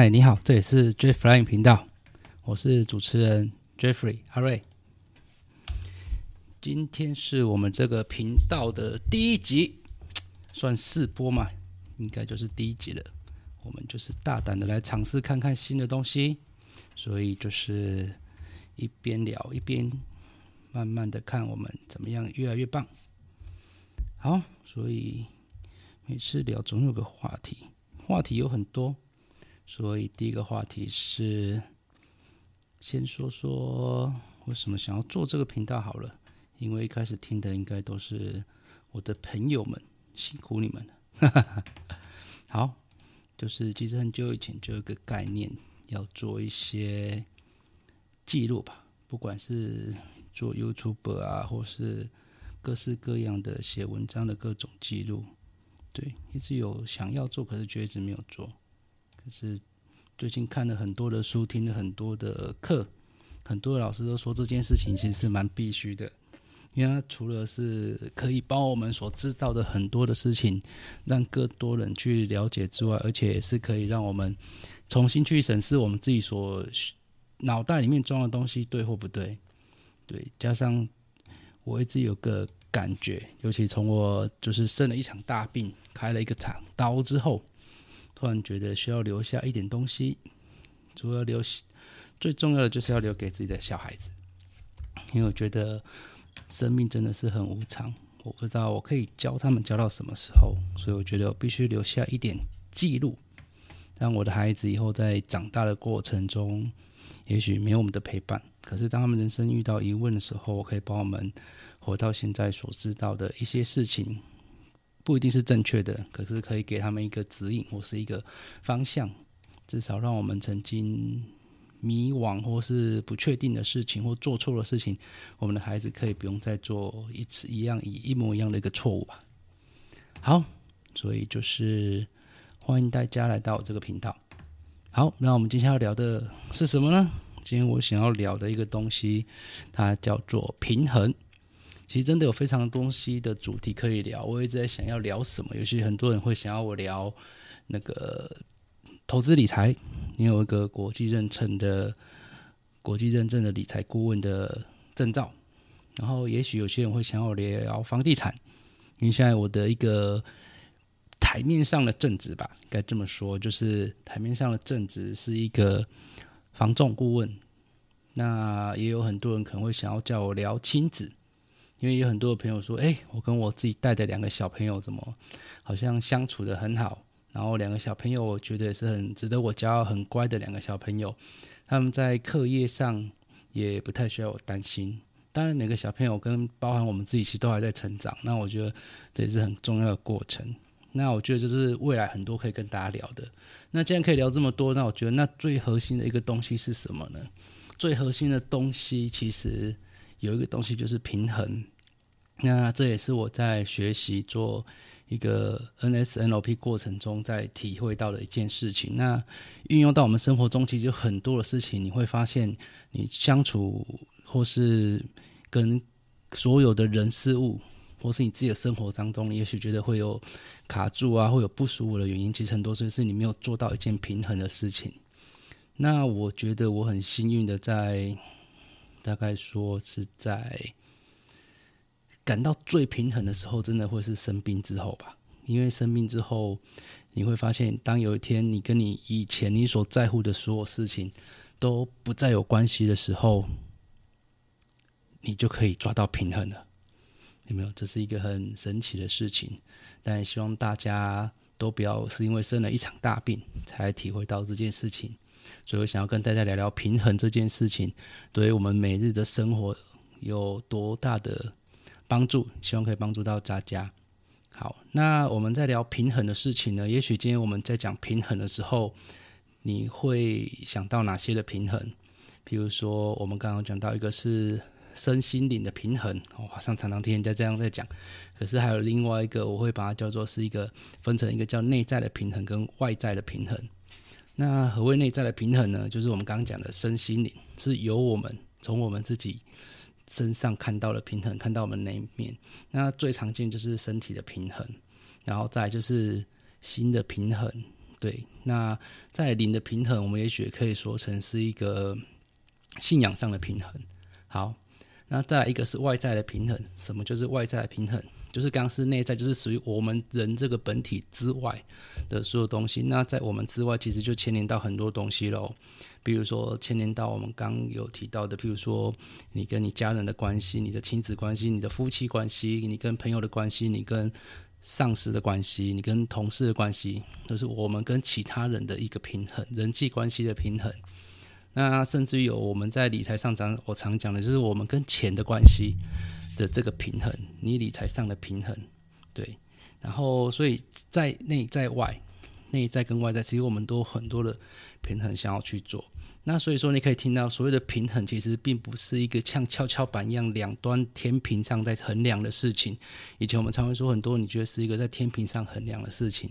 嗨，你好，这里是 Jeffrey 频道，我是主持人 Jeffrey 阿瑞。今天是我们这个频道的第一集，算试播嘛，应该就是第一集了。我们就是大胆的来尝试看看新的东西，所以就是一边聊一边慢慢的看我们怎么样越来越棒。好，所以每次聊总有个话题，话题有很多。所以第一个话题是，先说说为什么想要做这个频道好了。因为一开始听的应该都是我的朋友们，辛苦你们了。好，就是其实很久以前就有个概念，要做一些记录吧，不管是做 YouTube 啊，或是各式各样的写文章的各种记录。对，一直有想要做，可是却一直没有做。可是最近看了很多的书，听了很多的课，很多的老师都说这件事情其实是蛮必须的，因为它除了是可以帮我们所知道的很多的事情，让更多人去了解之外，而且也是可以让我们重新去审视我们自己所脑袋里面装的东西对或不对。对，加上我一直有个感觉，尤其从我就是生了一场大病，开了一个场刀之后。突然觉得需要留下一点东西，除了留，最重要的就是要留给自己的小孩子，因为我觉得生命真的是很无常，我不知道我可以教他们教到什么时候，所以我觉得我必须留下一点记录，让我的孩子以后在长大的过程中，也许没有我们的陪伴，可是当他们人生遇到疑问的时候，我可以帮我们活到现在所知道的一些事情。不一定是正确的，可是可以给他们一个指引或是一个方向，至少让我们曾经迷惘或是不确定的事情或做错的事情，我们的孩子可以不用再做一次一样一一模一样的一个错误吧。好，所以就是欢迎大家来到这个频道。好，那我们今天要聊的是什么呢？今天我想要聊的一个东西，它叫做平衡。其实真的有非常多东西的主题可以聊，我一直在想要聊什么。尤其很多人会想要我聊那个投资理财，你有一个国际认证的国际认证的理财顾问的证照。然后，也许有些人会想要聊房地产，因为现在我的一个台面上的正职吧，该这么说，就是台面上的正职是一个房仲顾问。那也有很多人可能会想要叫我聊亲子。因为有很多的朋友说，哎，我跟我自己带的两个小朋友怎么好像相处的很好，然后两个小朋友我觉得也是很值得我骄傲，很乖的两个小朋友，他们在课业上也不太需要我担心。当然，每个小朋友跟包含我们自己其实都还在成长，那我觉得这也是很重要的过程。那我觉得就是未来很多可以跟大家聊的。那既然可以聊这么多，那我觉得那最核心的一个东西是什么呢？最核心的东西其实。有一个东西就是平衡，那这也是我在学习做一个 NSNOP 过程中在体会到的一件事情。那运用到我们生活中，其实很多的事情，你会发现你相处或是跟所有的人事物，或是你自己的生活当中，也许觉得会有卡住啊，会有不舒服的原因，其实很多时候是你没有做到一件平衡的事情。那我觉得我很幸运的在。大概说是在感到最平衡的时候，真的会是生病之后吧。因为生病之后，你会发现，当有一天你跟你以前你所在乎的所有事情都不再有关系的时候，你就可以抓到平衡了。有没有？这是一个很神奇的事情。但希望大家都不要是因为生了一场大病才体会到这件事情。所以我想要跟大家聊聊平衡这件事情，对于我们每日的生活有多大的帮助？希望可以帮助到大家。好，那我们在聊平衡的事情呢？也许今天我们在讲平衡的时候，你会想到哪些的平衡？譬如说，我们刚刚讲到一个是身心灵的平衡，我好像常常听人家这样在讲。可是还有另外一个，我会把它叫做是一个分成一个叫内在的平衡跟外在的平衡。那何谓内在的平衡呢？就是我们刚刚讲的身心灵，是由我们从我们自己身上看到的平衡，看到我们那一面。那最常见就是身体的平衡，然后再就是心的平衡对，那在灵的平衡，我们也许可以说成是一个信仰上的平衡。好，那再来一个是外在的平衡，什么就是外在的平衡？就是刚是内在，就是属于我们人这个本体之外的所有东西。那在我们之外，其实就牵连到很多东西喽。比如说牵连到我们刚有提到的，譬如说你跟你家人的关系、你的亲子关系、你的夫妻关系、你跟朋友的关系、你跟上司的关系、你跟同事的关系，都是我们跟其他人的一个平衡，人际关系的平衡。那甚至有我们在理财上讲，我常讲的就是我们跟钱的关系。的这个平衡，你理财上的平衡，对，然后所以在内在外，内在跟外在，其实我们都很多的平衡想要去做。那所以说，你可以听到所谓的平衡，其实并不是一个像跷跷板一样两端天平上在衡量的事情。以前我们常会说很多，你觉得是一个在天平上衡量的事情，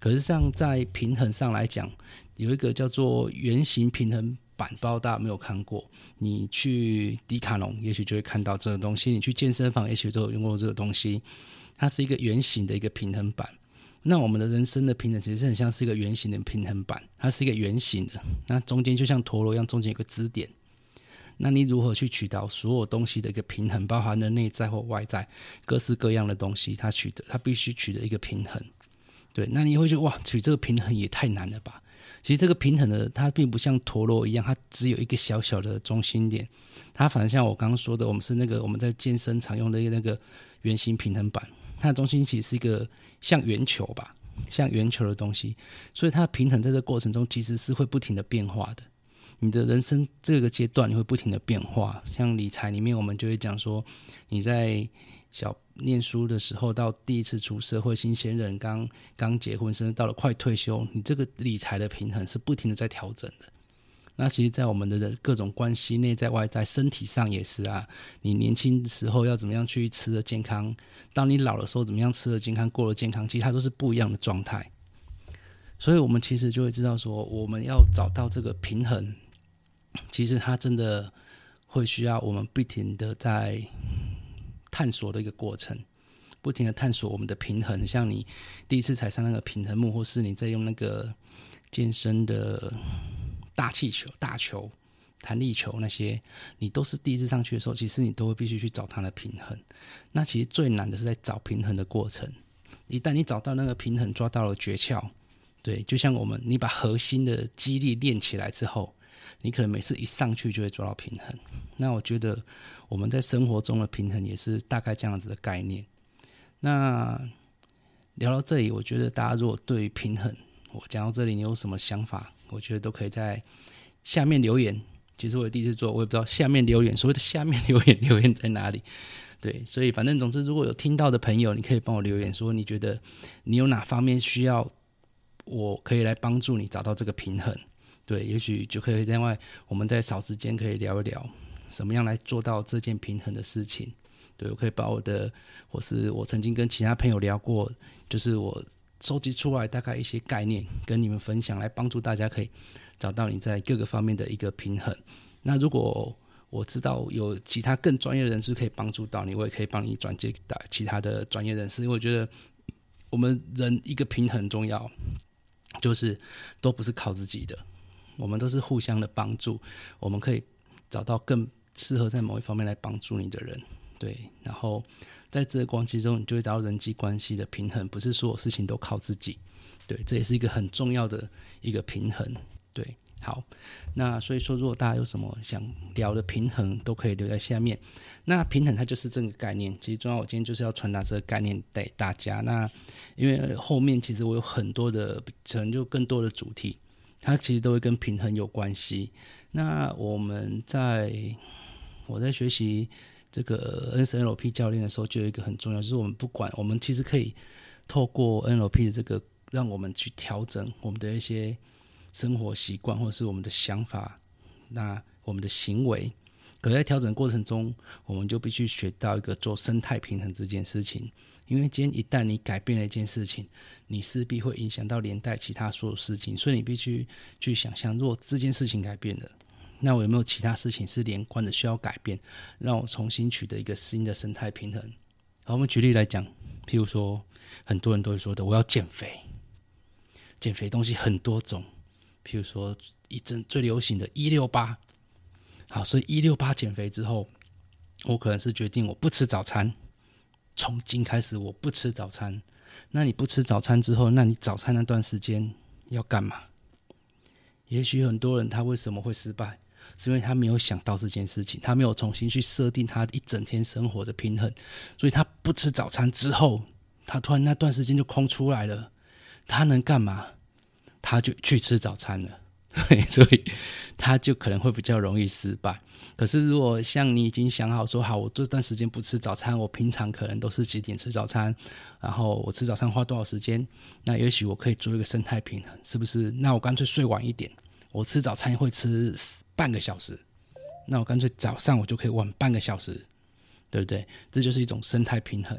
可是像在平衡上来讲，有一个叫做圆形平衡。板包大家没有看过，你去迪卡侬也许就会看到这个东西，你去健身房也许都有用过这个东西。它是一个圆形的一个平衡板。那我们的人生的平衡其实很像是一个圆形的平衡板，它是一个圆形的，那中间就像陀螺一样，中间有个支点。那你如何去取到所有东西的一个平衡，包含了内在或外在各式各样的东西，它取得它必须取得一个平衡。对，那你会觉得哇，取这个平衡也太难了吧？其实这个平衡的，它并不像陀螺一样，它只有一个小小的中心点。它反正像我刚刚说的，我们是那个我们在健身常用的那个圆形平衡板，它的中心其实是一个像圆球吧，像圆球的东西。所以它的平衡在这过程中其实是会不停的变化的。你的人生这个阶段你会不停的变化，像理财里面我们就会讲说，你在小。念书的时候，到第一次出社会，新鲜人刚刚结婚，甚至到了快退休，你这个理财的平衡是不停的在调整的。那其实，在我们的各种关系内在外在，身体上也是啊。你年轻时候要怎么样去吃的健康，当你老的时候怎么样吃的健康，过了健康，其实它都是不一样的状态。所以，我们其实就会知道说，我们要找到这个平衡，其实它真的会需要我们不停的在。探索的一个过程，不停的探索我们的平衡。像你第一次踩上那个平衡木，或是你在用那个健身的大气球、大球、弹力球那些，你都是第一次上去的时候，其实你都会必须去找它的平衡。那其实最难的是在找平衡的过程。一旦你找到那个平衡，抓到了诀窍，对，就像我们你把核心的肌力练起来之后。你可能每次一上去就会做到平衡，那我觉得我们在生活中的平衡也是大概这样子的概念。那聊到这里，我觉得大家如果对于平衡，我讲到这里，你有什么想法？我觉得都可以在下面留言。其实我第一次做，我也不知道下面留言所谓的下面留言留言在哪里。对，所以反正总之，如果有听到的朋友，你可以帮我留言说，你觉得你有哪方面需要，我可以来帮助你找到这个平衡。对，也许就可以另外，我们在少时间可以聊一聊，什么样来做到这件平衡的事情。对我可以把我的，或是我曾经跟其他朋友聊过，就是我收集出来大概一些概念，跟你们分享，来帮助大家可以找到你在各个方面的一个平衡。那如果我知道有其他更专业的人士可以帮助到你，我也可以帮你转接到其他的专业人士，因为我觉得我们人一个平衡重要，就是都不是靠自己的。我们都是互相的帮助，我们可以找到更适合在某一方面来帮助你的人，对。然后在这个关系中，你就会找到人际关系的平衡，不是所有事情都靠自己，对。这也是一个很重要的一个平衡，对。好，那所以说，如果大家有什么想聊的平衡，都可以留在下面。那平衡它就是这个概念，其实重要。我今天就是要传达这个概念给大家。那因为后面其实我有很多的，可能就更多的主题。它其实都会跟平衡有关系。那我们在我在学习这个 NLP 教练的时候，就有一个很重要，就是我们不管我们其实可以透过 NLP 的这个，让我们去调整我们的一些生活习惯，或者是我们的想法，那我们的行为。可在调整过程中，我们就必须学到一个做生态平衡这件事情。因为今天一旦你改变了一件事情，你势必会影响到连带其他所有事情，所以你必须去想象，如果这件事情改变了，那我有没有其他事情是连贯的需要改变，让我重新取得一个新的生态平衡？好，我们举例来讲，譬如说，很多人都会说的，我要减肥。减肥东西很多种，譬如说一阵最流行的“一六八”，好，所以一六八减肥之后，我可能是决定我不吃早餐，从今开始我不吃早餐。那你不吃早餐之后，那你早餐那段时间要干嘛？也许很多人他为什么会失败，是因为他没有想到这件事情，他没有重新去设定他一整天生活的平衡，所以他不吃早餐之后，他突然那段时间就空出来了，他能干嘛？他就去吃早餐了。对，所以他就可能会比较容易失败。可是如果像你已经想好说好，我这段时间不吃早餐，我平常可能都是几点吃早餐，然后我吃早餐花多少时间，那也许我可以做一个生态平衡，是不是？那我干脆睡晚一点，我吃早餐会吃半个小时，那我干脆早上我就可以晚半个小时，对不对？这就是一种生态平衡。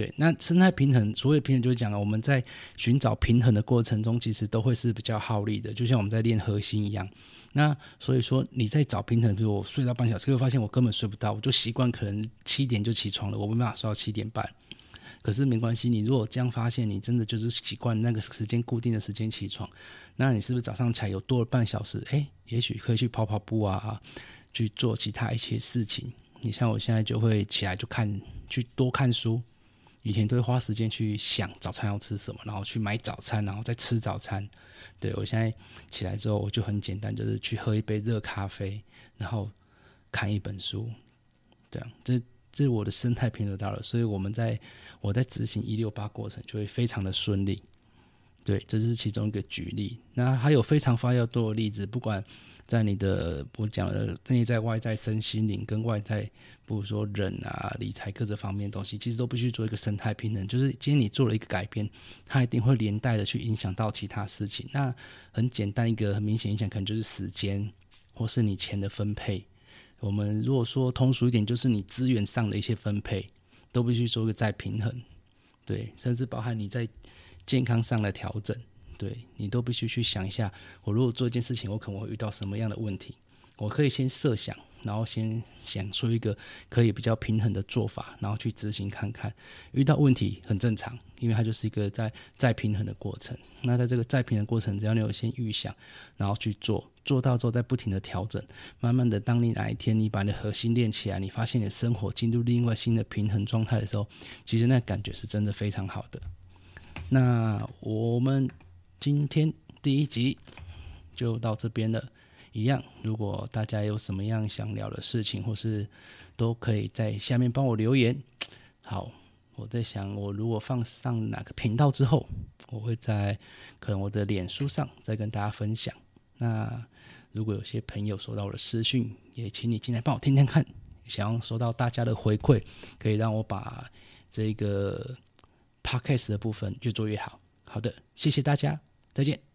对，那生态平衡，所谓平衡就是讲了，我们在寻找平衡的过程中，其实都会是比较耗力的，就像我们在练核心一样。那所以说你在找平衡，比如我睡到半小时，会发现我根本睡不到，我就习惯可能七点就起床了，我没办法睡到七点半。可是没关系，你如果这样发现，你真的就是习惯那个时间固定的时间起床，那你是不是早上起来有多了半小时？哎，也许可以去跑跑步啊，去做其他一些事情。你像我现在就会起来就看，去多看书。以前都会花时间去想早餐要吃什么，然后去买早餐，然后再吃早餐。对我现在起来之后，我就很简单，就是去喝一杯热咖啡，然后看一本书。这样，这这是我的生态平衡到了，所以我们在我在执行一六八过程就会非常的顺利。对，这是其中一个举例。那还有非常发要多的例子，不管。在你的我讲的内在外在身心灵跟外在，比如说人啊、理财各这方面的东西，其实都必须做一个生态平衡。就是今天你做了一个改变，它一定会连带的去影响到其他事情。那很简单一个很明显影响，可能就是时间或是你钱的分配。我们如果说通俗一点，就是你资源上的一些分配，都必须做一个再平衡。对，甚至包含你在健康上的调整。对你都必须去想一下，我如果做一件事情，我可能会遇到什么样的问题？我可以先设想，然后先想出一个可以比较平衡的做法，然后去执行看看。遇到问题很正常，因为它就是一个在再平衡的过程。那在这个再平衡过程，只要你有先预想，然后去做，做到之后再不停的调整，慢慢的，当你哪一天你把你的核心练起来，你发现你的生活进入另外新的平衡状态的时候，其实那感觉是真的非常好的。那我们。今天第一集就到这边了，一样。如果大家有什么样想聊的事情，或是都可以在下面帮我留言。好，我在想，我如果放上哪个频道之后，我会在可能我的脸书上再跟大家分享。那如果有些朋友收到我的私讯，也请你进来帮我听听看。想要收到大家的回馈，可以让我把这个 podcast 的部分越做越好。好的，谢谢大家。再见。